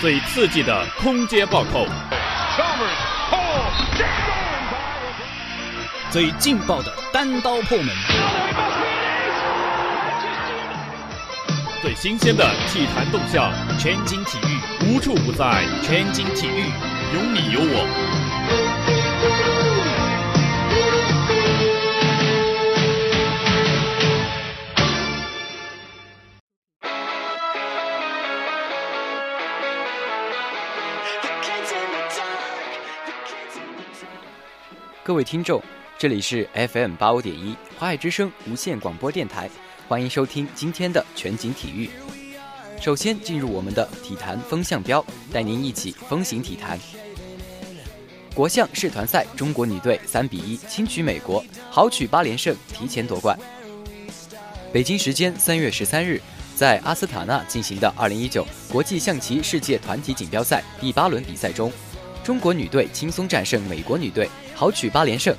最刺激的空接暴扣，最劲爆的单刀破门，最新鲜的体坛动向，全景体育无处不在，全景体育有你有我。各位听众，这里是 FM 八五点一华海之声无线广播电台，欢迎收听今天的全景体育。首先进入我们的体坛风向标，带您一起风行体坛。国象世团赛，中国女队三比一轻取美国，豪取八连胜，提前夺冠。北京时间三月十三日，在阿斯塔纳进行的二零一九国际象棋世界团体锦标赛第八轮比赛中，中国女队轻松战胜美国女队，豪取八连胜，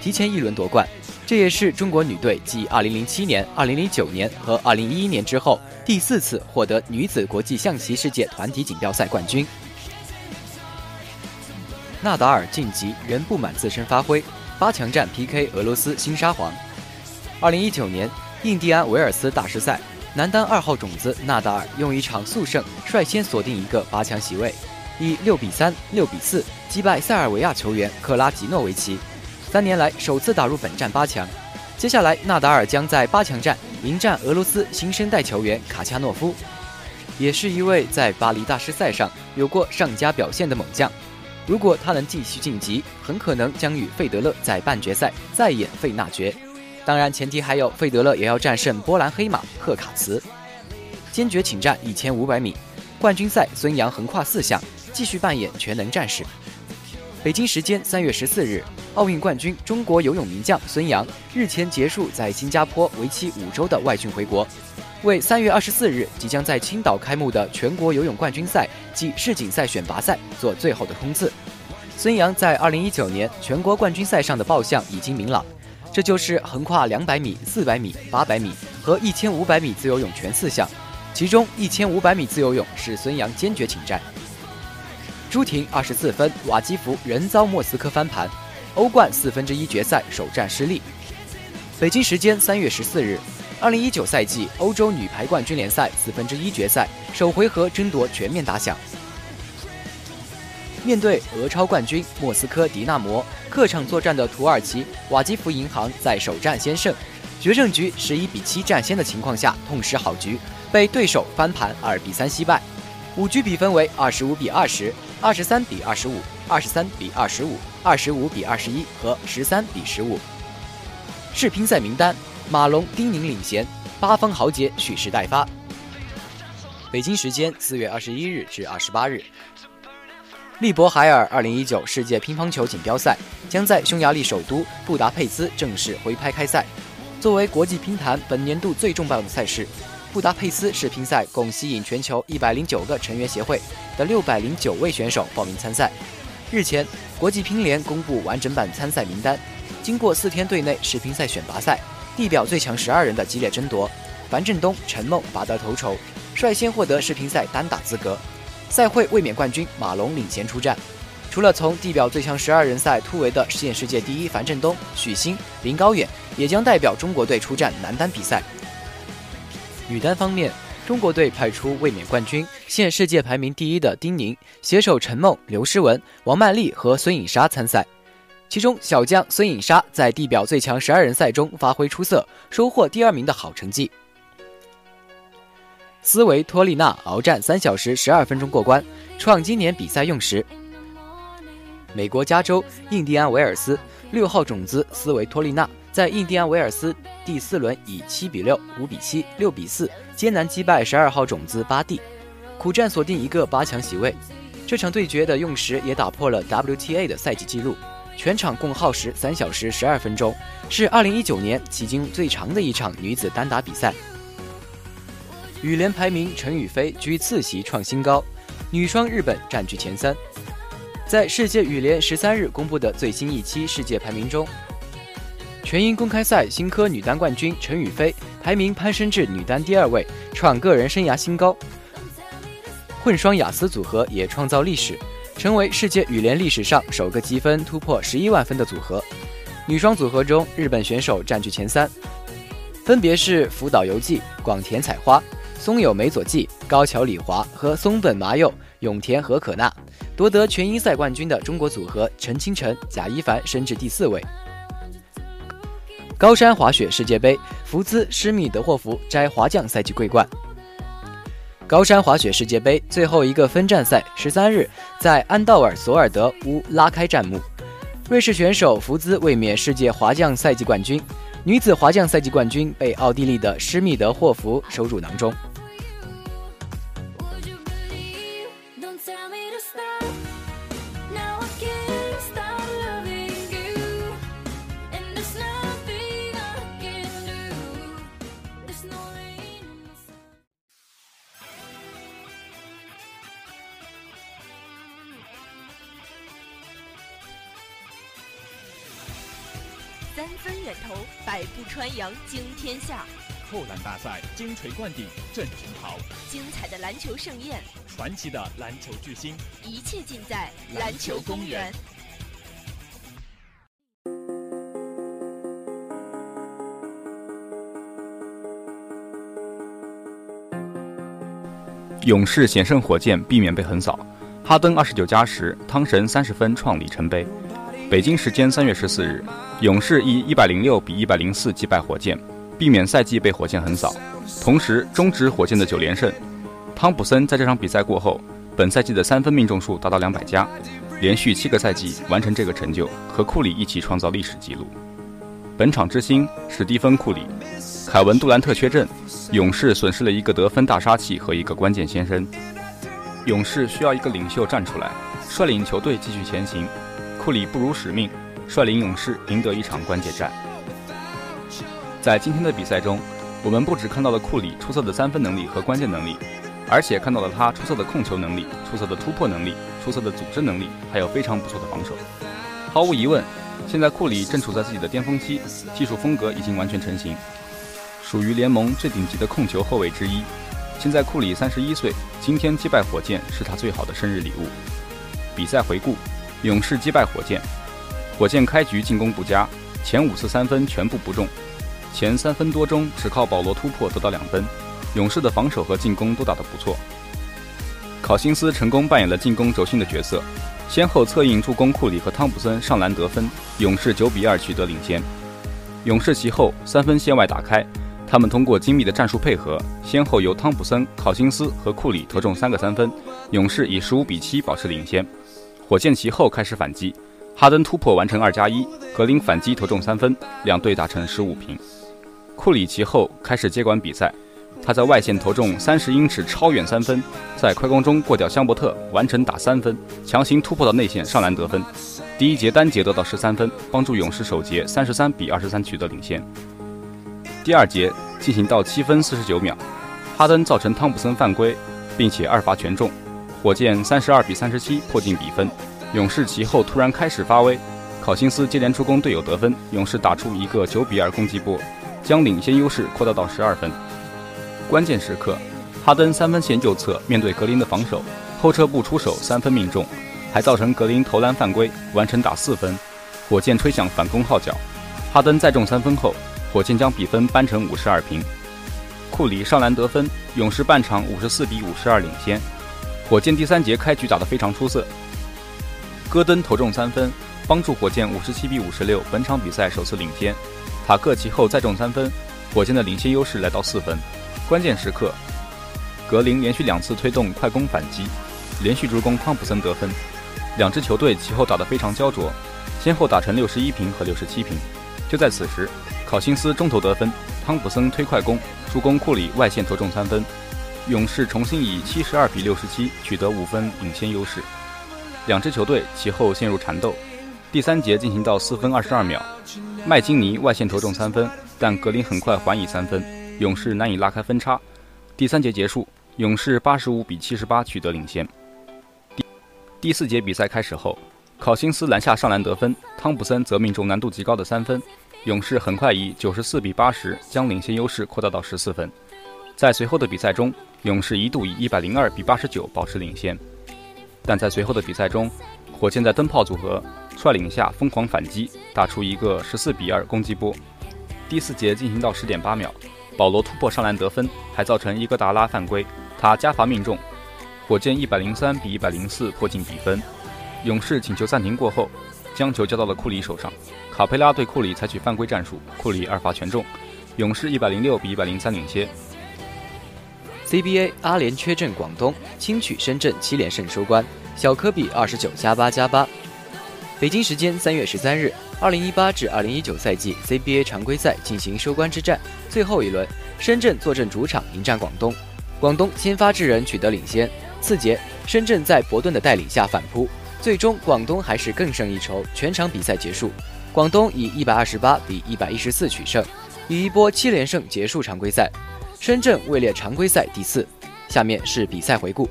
提前一轮夺冠。这也是中国女队继2007年、2009年和2011年之后第四次获得女子国际象棋世界团体锦标赛冠军。纳达尔晋级仍不满自身发挥，八强战 PK 俄罗斯新沙皇。2019年印第安维尔斯大师赛，男单二号种子纳达尔用一场速胜率先锁定一个八强席位，以六比三、六比四击败塞尔维亚球员克拉吉诺维奇。三年来首次打入本站八强，接下来纳达尔将在八强战迎战俄罗斯新生代球员卡恰诺夫，也是一位在巴黎大师赛上有过上佳表现的猛将。如果他能继续晋级，很可能将与费德勒在半决赛再演费纳决。当然，前提还有费德勒也要战胜波兰黑马赫卡茨。坚决请战一千五百米冠军赛，孙杨横跨四项，继续扮演全能战士。北京时间三月十四日，奥运冠军中国游泳名将孙杨日前结束在新加坡为期五周的外训回国，为三月二十四日即将在青岛开幕的全国游泳冠军赛暨世锦赛选拔赛做最后的冲刺。孙杨在二零一九年全国冠军赛上的报项已经明朗，这就是横跨两百米、四百米、八百米和一千五百米自由泳全四项，其中一千五百米自由泳是孙杨坚决请战。朱婷二十四分，瓦基弗仍遭莫斯科翻盘，欧冠四分之一决赛首战失利。北京时间三月十四日，二零一九赛季欧洲女排冠军联赛四分之一决赛首回合争夺全面打响。面对俄超冠军莫斯科迪纳摩，客场作战的土耳其瓦基弗银行在首战先胜，决胜局十一比七占先的情况下痛失好局，被对手翻盘二比三惜败。五局比分为二十五比二十、二十三比二十五、二十三比二十五、二十五比二十一和十三比十五。世乒赛名单：马龙、丁宁领衔，八方豪杰蓄势待发。北京时间四月二十一日至二十八日，利博海尔二零一九世界乒乓球锦标赛将在匈牙利首都布达佩斯正式挥拍开赛。作为国际乒坛本年度最重磅的赛事。布达佩斯世乒赛共吸引全球一百零九个成员协会的六百零九位选手报名参赛。日前，国际乒联公布完整版参赛名单。经过四天队内世乒赛选拔赛，地表最强十二人的激烈争夺，樊振东、陈梦拔得头筹，率先获得世乒赛单打资格。赛会卫冕冠军马龙领衔出战。除了从地表最强十二人赛突围的现世界第一樊振东、许昕、林高远，也将代表中国队出战男单比赛。女单方面，中国队派出卫冕冠军、现世界排名第一的丁宁，携手陈梦、刘诗雯、王曼丽和孙颖莎参赛。其中，小将孙颖莎在地表最强十二人赛中发挥出色，收获第二名的好成绩。斯维托利娜鏖战三小时十二分钟过关，创今年比赛用时。美国加州印第安维尔斯六号种子斯维托利娜在印第安维尔斯第四轮以七比六、五比七、六比四艰难击败十二号种子巴蒂，苦战锁定一个八强席位。这场对决的用时也打破了 WTA 的赛季纪录，全场共耗时三小时十二分钟，是二零一九年迄今最长的一场女子单打比赛。羽联排名陈雨菲居次席创新高，女双日本占据前三。在世界羽联十三日公布的最新一期世界排名中，全英公开赛新科女单冠军陈雨菲排名攀升至女单第二位，创个人生涯新高。混双雅思组合也创造历史，成为世界羽联历史上首个积分突破十一万分的组合。女双组合中，日本选手占据前三，分别是福岛由纪、广田彩花、松友美佐纪、高桥李华和松本麻佑、永田和可娜。夺得全英赛冠军的中国组合陈清晨、贾一凡升至第四位。高山滑雪世界杯，福兹施密德霍夫摘滑降赛季桂冠。高山滑雪世界杯最后一个分站赛，十三日在安道尔索尔德乌拉开战幕。瑞士选手福兹卫冕世界滑降赛季冠军，女子滑降赛季冠军被奥地利的施密德霍夫收入囊中。金锤灌顶，震群豪。精彩的篮球盛宴，传奇的篮球巨星，一切尽在篮球公园。勇士险胜火箭，避免被横扫。哈登二十九加十，汤神三十分创里程碑。北京时间三月十四日，勇士以一百零六比一百零四击败火箭，避免赛季被火箭横扫，同时终止火箭的九连胜。汤普森在这场比赛过后，本赛季的三分命中数达到两百加，连续七个赛季完成这个成就，和库里一起创造历史纪录。本场之星史蒂芬·库里，凯文·杜兰特缺阵，勇士损失了一个得分大杀器和一个关键先生。勇士需要一个领袖站出来，率领球队继续前行。库里不辱使命，率领勇士赢得一场关键战。在今天的比赛中，我们不只看到了库里出色的三分能力和关键能力，而且看到了他出色的控球能力、出色的突破能力、出色的组织能力，还有非常不错的防守。毫无疑问，现在库里正处在自己的巅峰期，技术风格已经完全成型，属于联盟最顶级的控球后卫之一。现在库里三十一岁，今天击败火箭是他最好的生日礼物。比赛回顾。勇士击败火箭，火箭开局进攻不佳，前五次三分全部不中，前三分多钟只靠保罗突破得到两分。勇士的防守和进攻都打得不错。考辛斯成功扮演了进攻轴心的角色，先后策应助攻库里和汤普森上篮得分，勇士九比二取得领先。勇士其后三分线外打开，他们通过精密的战术配合，先后由汤普森、考辛斯和库里投中三个三分，勇士以十五比七保持领先。火箭其后开始反击，哈登突破完成二加一，格林反击投中三分，两队打成十五平。库里其后开始接管比赛，他在外线投中三十英尺超远三分，在快攻中过掉香伯特，完成打三分，强行突破到内线上篮得分。第一节单节得到十三分，帮助勇士首节三十三比二十三取得领先。第二节进行到七分四十九秒，哈登造成汤普森犯规，并且二罚全中。火箭三十二比三十七破进比分，勇士其后突然开始发威，考辛斯接连助攻队友得分，勇士打出一个九比二攻击波，将领先优势扩大到十二分。关键时刻，哈登三分线右侧面对格林的防守，后撤步出手三分命中，还造成格林投篮犯规，完成打四分。火箭吹响反攻号角，哈登再中三分后，火箭将比分扳成五十二平。库里上篮得分，勇士半场五十四比五十二领先。火箭第三节开局打得非常出色，戈登投中三分，帮助火箭五十七比五十六本场比赛首次领先。塔克其后再中三分，火箭的领先优势来到四分。关键时刻，格林连续两次推动快攻反击，连续助攻汤普森得分。两支球队其后打得非常焦灼，先后打成六十一平和六十七平。就在此时，考辛斯中投得分，汤普森推快攻，助攻库里外线投中三分。勇士重新以七十二比六十七取得五分领先优势，两支球队其后陷入缠斗。第三节进行到四分二十二秒，麦金尼外线投中三分，但格林很快还以三分，勇士难以拉开分差。第三节结束，勇士八十五比七十八取得领先。第第四节比赛开始后，考辛斯篮下上篮得分，汤普森则命中难度极高的三分，勇士很快以九十四比八十将领先优势扩大到十四分。在随后的比赛中，勇士一度以一百零二比八十九保持领先，但在随后的比赛中，火箭在灯泡组合率领下疯狂反击，打出一个十四比二攻击波。第四节进行到十点八秒，保罗突破上篮得分，还造成伊戈达拉犯规，他加罚命中，火箭一百零三比一百零四迫近比分。勇士请求暂停过后，将球交到了库里手上，卡佩拉对库里采取犯规战术，库里二罚全中，勇士一百零六比一百零三领先。CBA 阿联缺阵广东，轻取深圳七连胜收官，小科比二十九加八加八。北京时间三月十三日，二零一八至二零一九赛季 CBA 常规赛进行收官之战，最后一轮，深圳坐镇主场迎战广东，广东先发制人取得领先。次节，深圳在伯顿的带领下反扑，最终广东还是更胜一筹，全场比赛结束，广东以一百二十八比一百一十四取胜，以一波七连胜结束常规赛。深圳位列常规赛第四。下面是比赛回顾。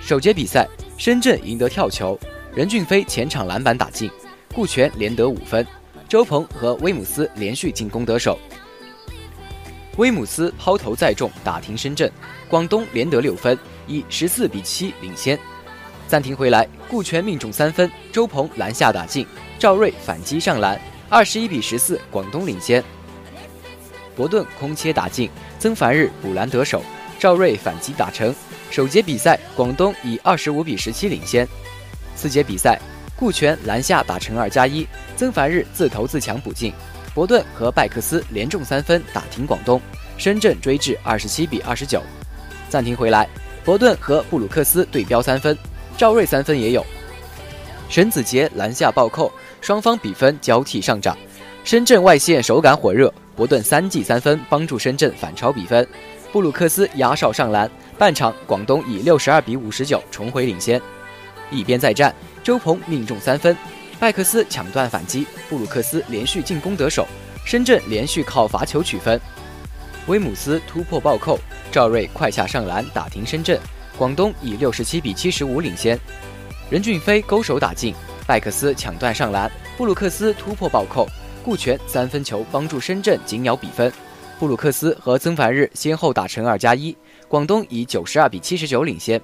首节比赛，深圳赢得跳球，任骏飞前场篮板打进，顾全连得五分，周鹏和威姆斯连续进攻得手。威姆斯抛投再中打停深圳，广东连得六分，以十四比七领先。暂停回来，顾全命中三分，周鹏篮下打进，赵睿反击上篮，二十一比十四，广东领先。伯顿空切打进，曾凡日补篮得手，赵睿反击打成。首节比赛，广东以二十五比十七领先。次节比赛，顾全篮下打成二加一，曾凡日自投自抢补进，伯顿和拜克斯连中三分打停广东，深圳追至二十七比二十九。暂停回来，伯顿和布鲁克斯对标三分，赵睿三分也有。沈子杰篮下暴扣，双方比分交替上涨。深圳外线手感火热。伯顿三记三分帮助深圳反超比分，布鲁克斯压哨上篮。半场，广东以六十二比五十九重回领先。一边再战，周鹏命中三分，拜克斯抢断反击，布鲁克斯连续进攻得手，深圳连续靠罚球取分。威姆斯突破暴扣，赵睿快下上篮打停深圳，广东以六十七比七十五领先。任骏飞勾手打进，拜克斯抢断上篮，布鲁克斯突破暴扣。顾全三分球帮助深圳紧咬比分，布鲁克斯和曾凡日先后打成二加一，广东以九十二比七十九领先。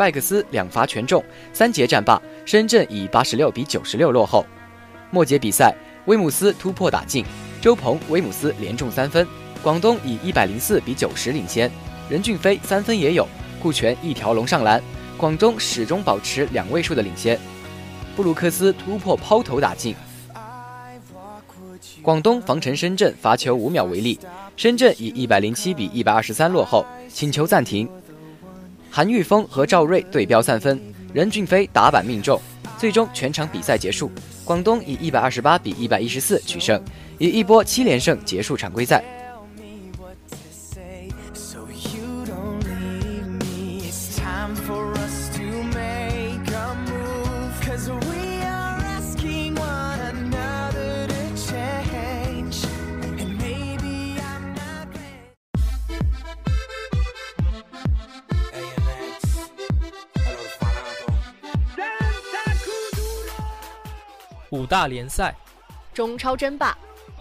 拜克斯两罚全中，三节战罢，深圳以八十六比九十六落后。末节比赛，威姆斯突破打进，周鹏、威姆斯连中三分，广东以一百零四比九十领先。任骏飞三分也有，顾全一条龙上篮，广东始终保持两位数的领先。布鲁克斯突破抛投打进。广东防城深圳罚球五秒为例，深圳以一百零七比一百二十三落后，请求暂停。韩玉峰和赵睿对标三分，任俊飞打板命中，最终全场比赛结束，广东以一百二十八比一百一十四取胜，以一波七连胜结束常规赛。五大联赛，中超争霸，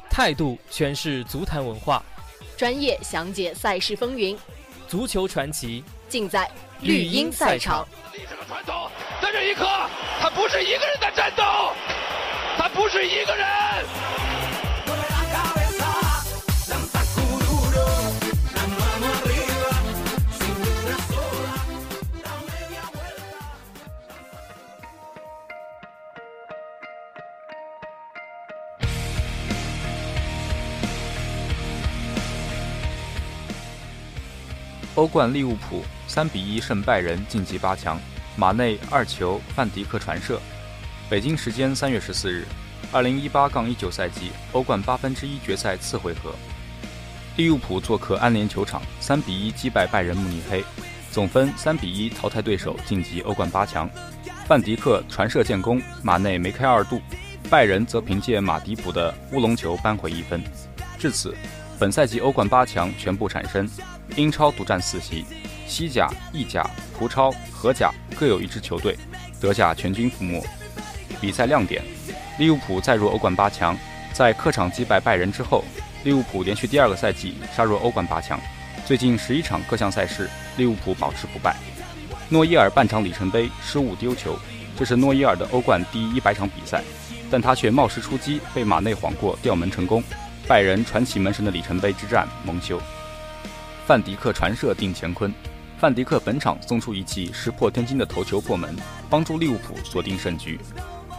态度诠释足坛文化，专业详解赛事风云，足球传奇。尽在绿茵赛场。历史的传统，在这一刻，他不是一个人在战斗，他不是一个人。欧冠利物浦三比一胜拜仁晋级八强，马内二球范迪克传射。北京时间三月十四日，二零一八杠一九赛季欧冠八分之一决赛次回合，利物浦做客安联球场三比一击败拜仁慕尼黑，总分三比一淘汰对手晋级欧冠八强。范迪克传射建功，马内梅开二度，拜仁则凭借马迪普的乌龙球扳回一分。至此，本赛季欧冠八强全部产生。英超独占四席，西甲、意甲、葡超、荷甲各有一支球队，德甲全军覆没。比赛亮点：利物浦再入欧冠八强，在客场击败拜仁之后，利物浦连续第二个赛季杀入欧冠八强。最近十一场各项赛事，利物浦保持不败。诺伊尔半场里程碑失误丢球，这是诺伊尔的欧冠第一百场比赛，但他却冒失出击，被马内晃过吊门成功。拜仁传奇门神的里程碑之战蒙羞。范迪克传射定乾坤，范迪克本场送出一记石破天惊的头球破门，帮助利物浦锁定胜局。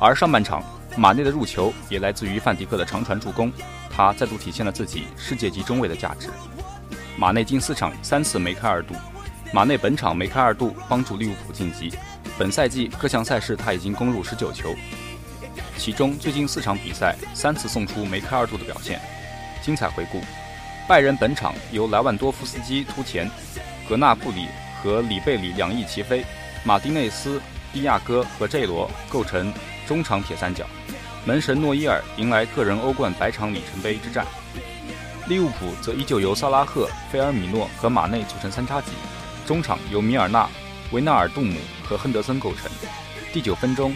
而上半场，马内的入球也来自于范迪克的长传助攻，他再度体现了自己世界级中卫的价值。马内近四场三次梅开二度，马内本场梅开二度帮助利物浦晋级。本赛季各项赛事他已经攻入十九球，其中最近四场比赛三次送出梅开二度的表现。精彩回顾。拜仁本场由莱万多夫斯基突前，格纳布里和里贝里两翼齐飞，马丁内斯、蒂亚戈和 J 罗构成中场铁三角，门神诺伊尔迎来个人欧冠百场里程碑之战。利物浦则依旧由萨拉赫、菲尔米诺和马内组成三叉戟，中场由米尔纳、维纳尔杜姆和亨德森构成。第九分钟，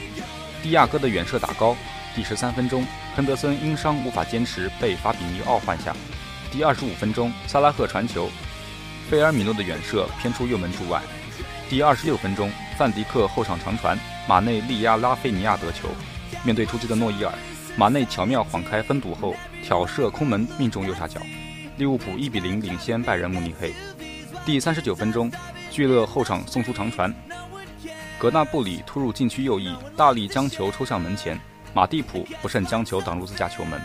蒂亚戈的远射打高；第十三分钟，亨德森因伤无法坚持，被法比尼奥换下。第二十五分钟，萨拉赫传球，菲尔米诺的远射偏出右门柱外。第二十六分钟，范迪克后场长传，马内力压拉菲尼亚得球。面对出击的诺伊尔，马内巧妙晃开分堵后挑射空门命中右下角，利物浦一比零领先拜仁慕尼黑。第三十九分钟，聚勒后场送出长传，格纳布里突入禁区右翼，大力将球抽向门前，马蒂普不慎将球挡入自家球门。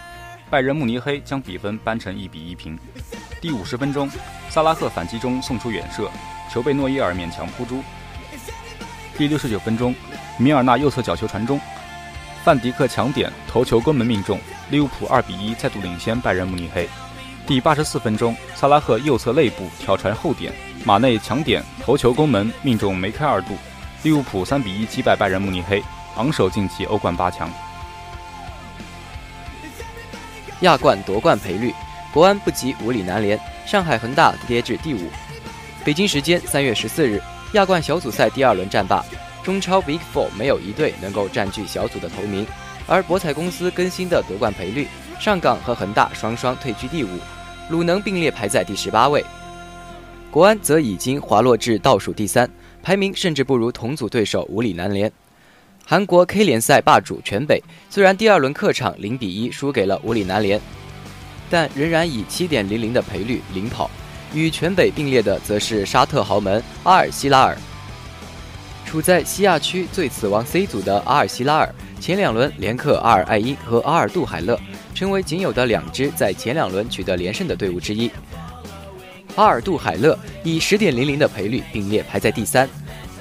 拜仁慕尼黑将比分扳成一比一平。第五十分钟，萨拉赫反击中送出远射，球被诺伊尔勉强扑出。第六十九分钟，米尔纳右侧角球传中，范迪克抢点头球攻门命中，利物浦二比一再度领先拜仁慕尼黑。第八十四分钟，萨拉赫右侧肋部挑传后点，马内抢点头球攻门命中梅开二度，利物浦三比一击败拜仁慕尼黑，昂首晋级欧冠八强。亚冠夺冠赔率，国安不及五里南联，上海恒大跌至第五。北京时间三月十四日，亚冠小组赛第二轮战罢，中超 Big Four 没有一队能够占据小组的头名，而博彩公司更新的夺冠赔率，上港和恒大双双退居第五，鲁能并列排在第十八位，国安则已经滑落至倒数第三，排名甚至不如同组对手五里南联。韩国 K 联赛霸主全北虽然第二轮客场零比一输给了五里南联，但仍然以七点零零的赔率领跑。与全北并列的则是沙特豪门阿尔希拉尔。处在西亚区最死亡 C 组的阿尔希拉尔，前两轮连克阿尔艾因和阿尔杜海勒，成为仅有的两支在前两轮取得连胜的队伍之一。阿尔杜海勒以十点零零的赔率并列排在第三。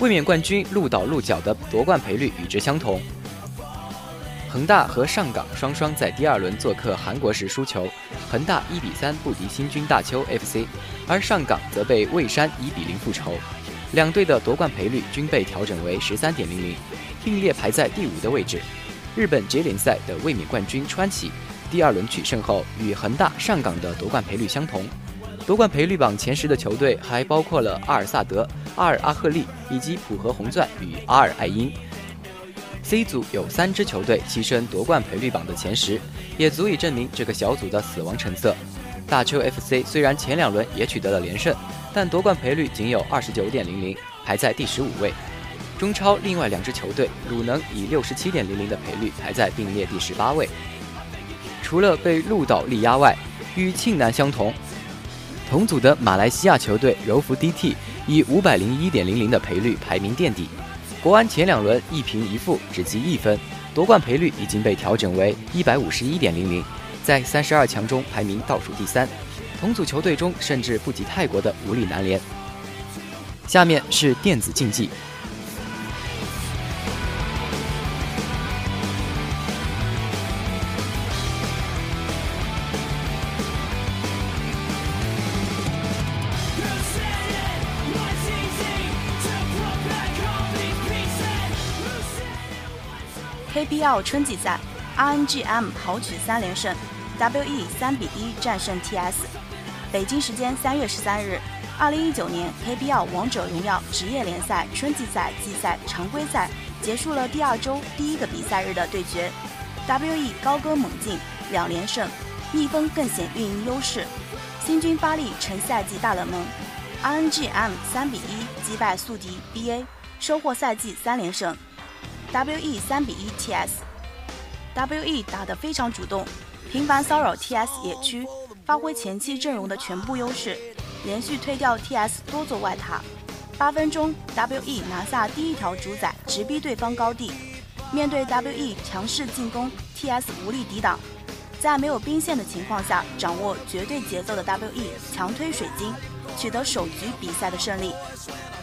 卫冕冠军鹿岛鹿角的夺冠赔率与之相同。恒大和上港双双在第二轮做客韩国时输球，恒大一比三不敌新军大邱 FC，而上港则被蔚山一比零复仇。两队的夺冠赔率均被调整为十三点零零，并列排在第五的位置。日本 J 联赛的卫冕冠军川崎，第二轮取胜后与恒大、上港的夺冠赔率相同。夺冠赔率榜前十的球队还包括了阿尔萨德、阿尔阿赫利以及浦和红钻与阿尔艾因。C 组有三支球队跻身夺冠赔率榜的前十，也足以证明这个小组的死亡成色。大邱 FC 虽然前两轮也取得了连胜，但夺冠赔率仅有二十九点零零，排在第十五位。中超另外两支球队鲁能以六十七点零零的赔率排在并列第十八位。除了被鹿岛力压外，与庆南相同。同组的马来西亚球队柔佛 DT 以五百零一点零零的赔率排名垫底。国安前两轮一平一负，只积一分，夺冠赔率已经被调整为一百五十一点零零，在三十二强中排名倒数第三。同组球队中甚至不及泰国的无力南联。下面是电子竞技。KPL 春季赛，RNGM 豪取三连胜，WE 三比一战胜 TS。北京时间三月十三日，二零一九年 KPL 王者荣耀职业联赛春季赛季赛常规赛结束了第二周第一个比赛日的对决，WE 高歌猛进，两连胜，逆风更显运营优势。新军发力成赛季大冷门，RNGM 三比一击败宿敌 BA，收获赛季三连胜。WE 三比一 TS，WE 打得非常主动，频繁骚扰 TS 野区，发挥前期阵容的全部优势，连续推掉 TS 多座外塔。八分钟，WE 拿下第一条主宰，直逼对方高地。面对 WE 强势进攻，TS 无力抵挡。在没有兵线的情况下，掌握绝对节奏的 WE 强推水晶，取得首局比赛的胜利。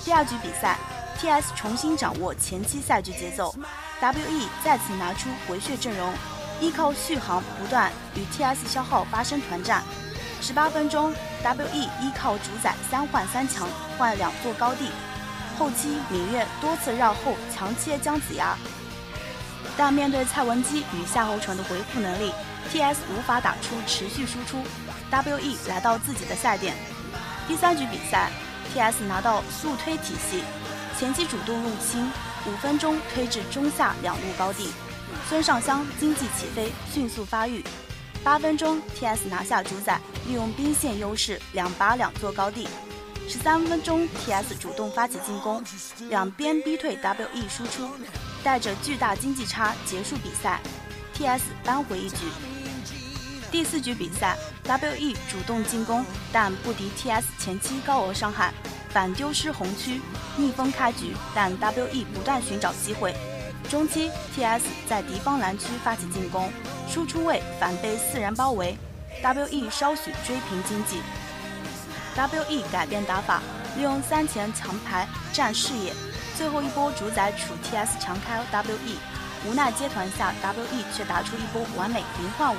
第二局比赛，TS 重新掌握前期赛局节奏，WE 再次拿出回血阵容，依靠续航不断与 TS 消耗发生团战。十八分钟，WE 依靠主宰三换三强换两座高地，后期芈月多次绕后强切姜子牙，但面对蔡文姬与夏侯淳的回复能力。T.S 无法打出持续输出，W.E 来到自己的赛点。第三局比赛，T.S 拿到速推体系，前期主动入侵，五分钟推至中下两路高地。孙尚香经济起飞，迅速发育。八分钟，T.S 拿下主宰，利用兵线优势两拔两座高地。十三分钟，T.S 主动发起进攻，两边逼退 W.E 输出，带着巨大经济差结束比赛。T.S 扳回一局。第四局比赛，W.E 主动进攻，但不敌 T.S 前期高额伤害，反丢失红区，逆风开局。但 W.E 不断寻找机会，中期 T.S 在敌方蓝区发起进攻，输出位反被四人包围，W.E 稍许追平经济。W.E 改变打法，利用三前强排占视野，最后一波主宰处 T.S 强开 W.E，无奈接团下 W.E 却打出一波完美零换五。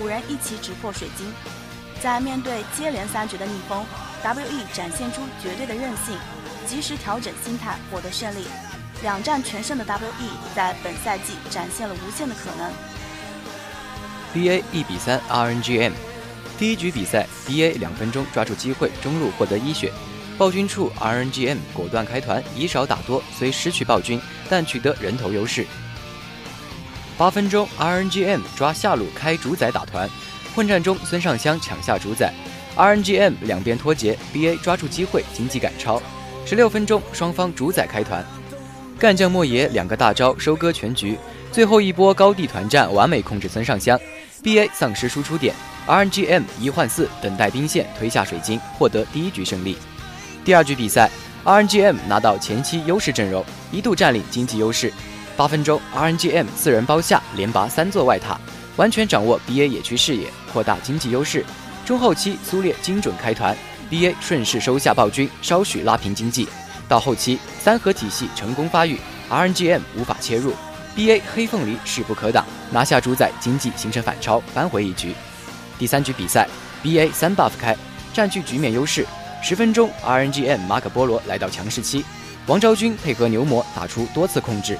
五人一起直破水晶，在面对接连三局的逆风，W.E 展现出绝对的韧性，及时调整心态，获得胜利。两战全胜的 W.E 在本赛季展现了无限的可能。B.A 一比三 R.N.G.M，第一局比赛，B.A 两分钟抓住机会，中路获得一血，暴君处 R.N.G.M 果断开团，以少打多，虽失去暴君，但取得人头优势。八分钟，RNGM 抓下路开主宰打团，混战中孙尚香抢下主宰，RNGM 两边脱节，BA 抓住机会经济赶超。十六分钟，双方主宰开团，干将莫邪两个大招收割全局，最后一波高地团战完美控制孙尚香，BA 丧失输出点，RNGM 一换四等待兵线推下水晶，获得第一局胜利。第二局比赛，RNGM 拿到前期优势阵容，一度占领经济优势。八分钟，RNGM 四人包下，连拔三座外塔，完全掌握 BA 野区视野，扩大经济优势。中后期，苏烈精准开团，BA 顺势收下暴君，稍许拉平经济。到后期，三核体系成功发育，RNGM 无法切入，BA 黑凤梨势不可挡，拿下主宰，经济形成反超，扳回一局。第三局比赛，BA 三 buff 开，占据局面优势。十分钟，RNGM 马可波罗来到强势期，王昭君配合牛魔打出多次控制。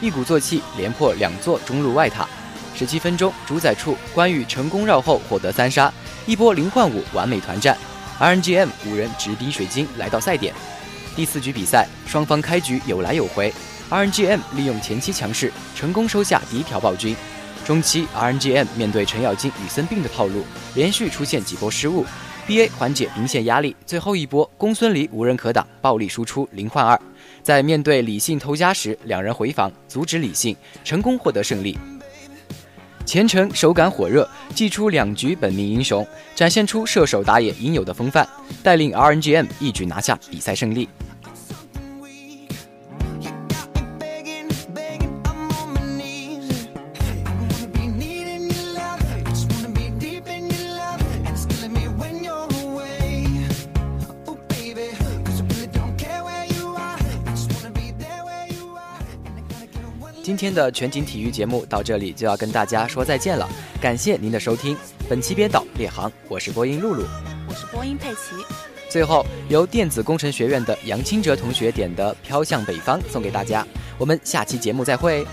一一鼓作气连破两座中路外塔，十七分钟主宰处关羽成功绕后获得三杀，一波零换五完美团战，RNGM 五人直逼水晶来到赛点。第四局比赛双方开局有来有回，RNGM 利用前期强势成功收下第一条暴君，中期 RNGM 面对程咬金与孙膑的套路，连续出现几波失误，BA 缓解兵线压力，最后一波公孙离无人可挡，暴力输出零换二。在面对李信偷家时，两人回防阻止李信，成功获得胜利。前程手感火热，祭出两局本命英雄，展现出射手打野应有的风范，带领 RNGM 一举拿下比赛胜利。今天的全景体育节目到这里就要跟大家说再见了，感谢您的收听。本期编导列航，我是播音露露，我是播音佩奇。最后由电子工程学院的杨清哲同学点的《飘向北方》送给大家，我们下期节目再会。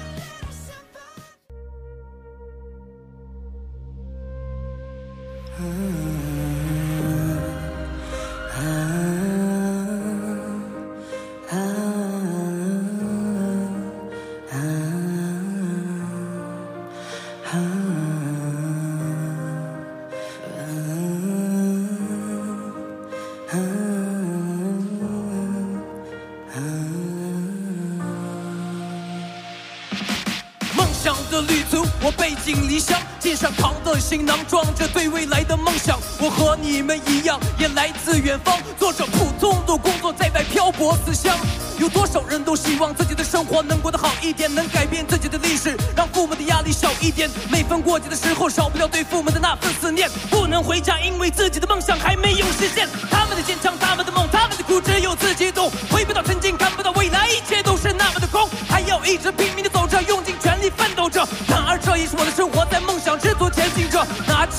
我和你们一样，也来自远方，做着普通的工作，在外漂泊思乡。有多少人都希望自己的生活能过得好一点，能改变自己的历史，让父母的压力小一点。每逢过节的时候，少不了对父母的那份思念。不能回家，因为自己的梦想还没有实现。他们的坚强，他们的梦，他们的苦，只有自己懂。回不到曾经，看不到未来，一切都是那么的空。还要一直拼命的走着，用尽全力奋斗着。然而这也是我的生活，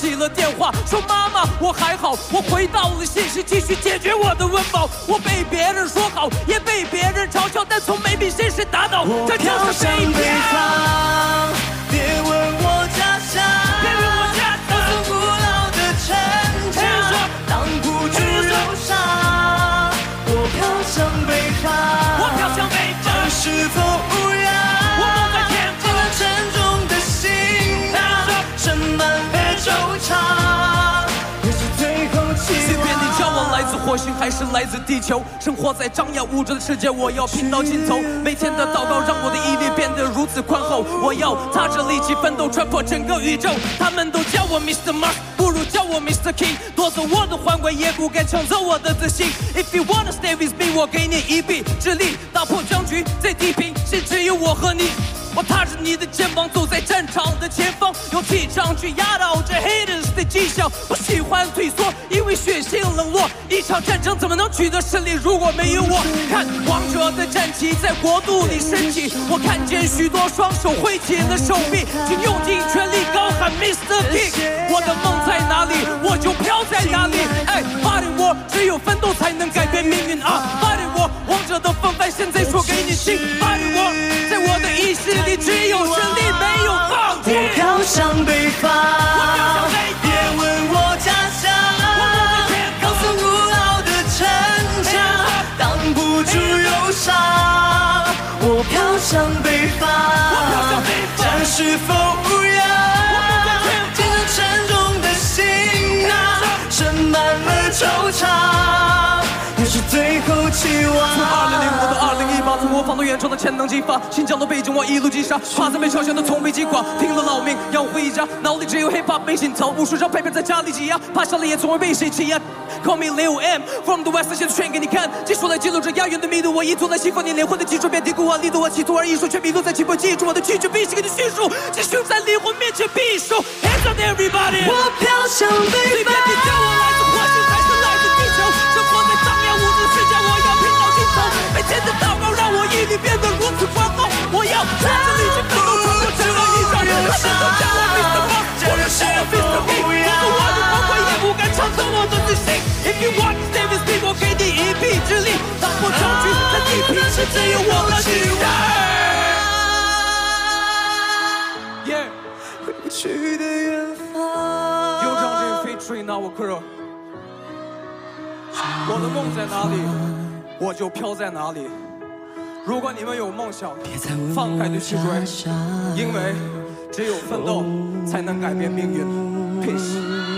起了电话，说妈妈，我还好。我回到了现实，继续解决我的温饱。我被别人说好，也被别人嘲笑，但从没被现实打倒。这就是北方，别问我家乡，别问我家乡，古老的城墙，挡不住忧伤。我飘向北方，我飘向北方，这是否叫我望。来自火星还是来自地球，生活在张牙舞爪的世界，我要拼到尽头。每天的祷告让我的毅力变得如此宽厚，我要踏着力气奋斗，穿破整个宇宙。他们都叫我 Mr. Mark，不如叫我 Mr. King，夺走我的皇冠，也不敢抢走我的自信。If you wanna stay with me，我给你一臂之力，打破僵局，在地平线只有我和你。我踏着你的肩膀，走在战场的前方，用气场去压倒这 haters 的迹象。不喜欢退缩，因为血性冷落。一场战争怎么能取得胜利，如果没有我？看王者的战旗在国度里升起，我看见许多双手挥起了手臂，请用尽全力高喊 Mr. King。我的梦在哪里，我就飘在哪里。哎，Body War，只有奋斗才能改变命运啊！Body War，王者的风范现在说给你听。Body War，我的意识里只有胜利，没有放弃。我飘向北方，零一八，从模仿到原创的潜能激发，新疆的北京我一路击杀，跨在被嘲笑的从未击垮，拼了老命要回家，脑里只有 hip hop 没心操，无数张配片在家里挤压，趴下了也从未被谁欺压。Call me Lil M from the West，现在炫给你看，技术来记录着押韵的密度，我一图来西方你灵魂的基础，别低估我力度，我企图而艺术却迷路在起步，记住我的拒绝，必须给你叙述，继续在灵魂面前必输。Hands up everybody！我飘向宙。他们都叫我 Mr. Mark，我要叫我 Mr. King，夺走我的皇冠，也不敢抢走我的自信。If you want to stay with me，我给你一臂之力，打破僵局，在地平线只有我的心 Yeah，回不去的远方。有张真 featuring our girl。我的梦在哪里，我就飘在哪里。如果你们有梦想，放开的去追，因为只有奋斗才能改变命运。